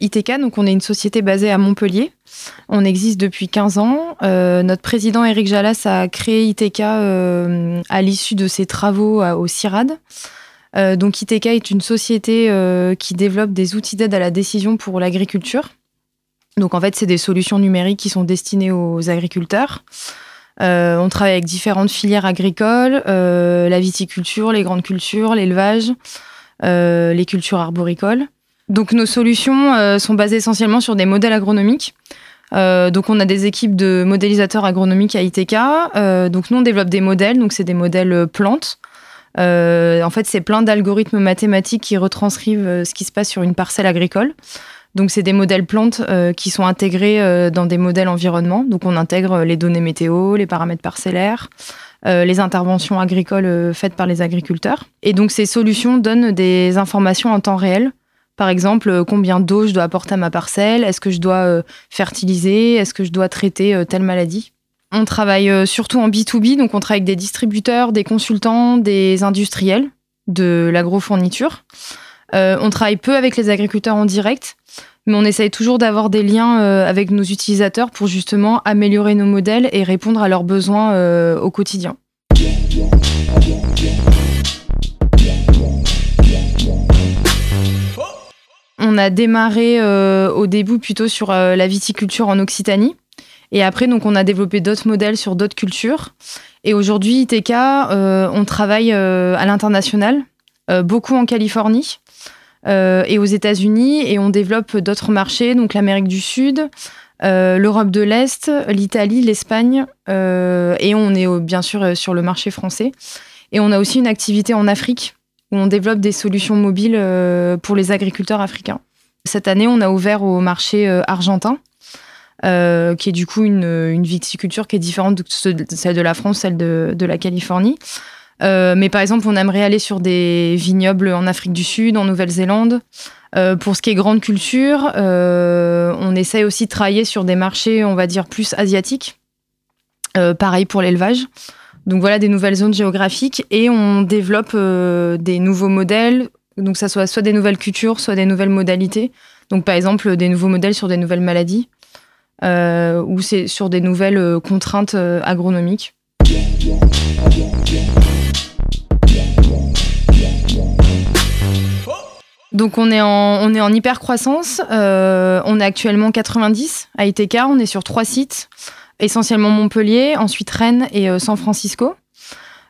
ITK, donc on est une société basée à Montpellier. On existe depuis 15 ans. Euh, notre président Eric Jalas a créé ITK euh, à l'issue de ses travaux au CIRAD. Euh, donc ITK est une société qui développe des outils d'aide à la décision pour l'agriculture. Donc en fait, c'est des solutions numériques qui sont destinées aux agriculteurs. on travaille avec différentes filières agricoles, la viticulture, les grandes cultures, l'élevage, les cultures arboricoles. Donc nos solutions euh, sont basées essentiellement sur des modèles agronomiques. Euh, donc on a des équipes de modélisateurs agronomiques à ITK. Euh, donc nous on développe des modèles, donc c'est des modèles plantes. en fait c'est plein d'algorithmes mathématiques qui retranscrivent ce qui se passe sur une parcelle agricole. Donc c'est des modèles plantes qui sont intégrés dans des modèles environnement. Donc on intègre les données météo, les paramètres parcellaires, les interventions agricoles faites par les agriculteurs. Et donc ces solutions donnent des informations en temps réel par exemple, euh, combien d'eau je dois apporter à ma parcelle? Est-ce que je dois euh, fertiliser? Est-ce que je dois traiter euh, telle maladie? On travaille surtout en B2B, donc on travaille avec des distributeurs, des consultants, des industriels de l'agrofourniture. on travaille peu avec les agriculteurs en direct, mais on essaye toujours d'avoir des liens avec nos utilisateurs pour justement améliorer nos modèles et répondre à leurs besoins au quotidien. On a démarré euh, au début plutôt sur euh, la viticulture en Occitanie. Et après, donc, on a développé d'autres modèles sur d'autres cultures. Et aujourd'hui, ITK, euh, on travaille à l'international, beaucoup en Californie et aux États-Unis. Et on développe d'autres marchés, donc l'Amérique du Sud, l'Europe de l'Est, l'Italie, l'Espagne. et on est bien sûr sur le marché français. Et on a aussi une activité en Afrique on développe des solutions mobiles euh, pour les agriculteurs africains. Cette année, on a ouvert au marché euh, argentin, euh, qui est du coup une, viticulture qui est différente de celle de la France, celle de, la Californie. mais par exemple, on aimerait aller sur des vignobles en Afrique du Sud, en Nouvelle-Zélande. pour ce qui est grande culture, on essaye aussi de travailler sur des marchés, on va dire, plus asiatiques. pareil pour l'élevage. Donc voilà des nouvelles zones géographiques et on développe euh, des nouveaux modèles, donc ça soit soit des nouvelles cultures, soit des nouvelles modalités. Donc par exemple des nouveaux modèles sur des nouvelles maladies euh, ou c'est sur des nouvelles euh, contraintes agronomiques. Donc on est en, on est en hyper croissance. on est actuellement 90 à ITK. On est sur trois sites essentiellement Montpellier, ensuite Rennes et euh, San Francisco.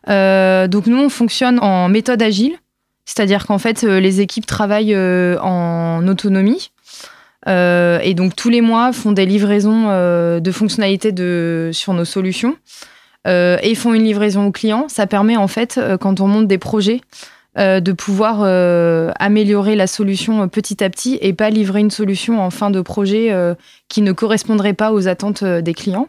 Euh, donc nous, on fonctionne en méthode agile, c'est-à-dire qu'en fait, euh, les équipes travaillent en autonomie. et donc tous les mois font des livraisons de fonctionnalités sur nos solutions et font une livraison au client. Ça permet en fait, quand on monte des projets, euh, de pouvoir euh, améliorer la solution euh, petit à petit et pas livrer une solution en fin de projet qui ne correspondrait pas aux attentes des clients.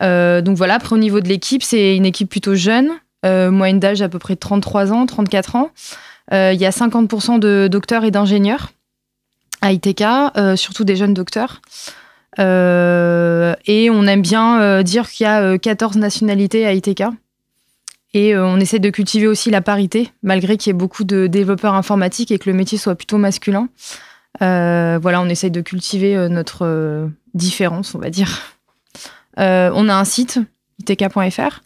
donc voilà, après au niveau de l'équipe, c'est une équipe plutôt jeune, moyenne d'âge à peu près 33 ans, 34 ans. Il y a 50% de docteurs et d'ingénieurs à ITK, surtout des jeunes docteurs. et on aime bien dire qu'il y a 14 nationalités à ITK. Et euh, on essaie de cultiver aussi la parité, malgré qu'il y ait beaucoup de développeurs informatiques et que le métier soit plutôt masculin. Euh, voilà, on essaie de cultiver euh, notre différence, on va dire. on a un site, itk.fr.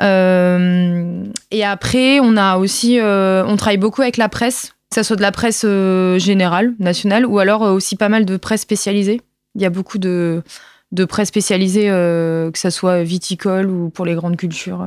et après, on a aussi, on travaille beaucoup avec la presse, que ce soit de la presse générale, nationale, ou alors aussi pas mal de presse spécialisée. Il y a beaucoup de, de presse spécialisée, que ce soit viticole ou pour les grandes cultures.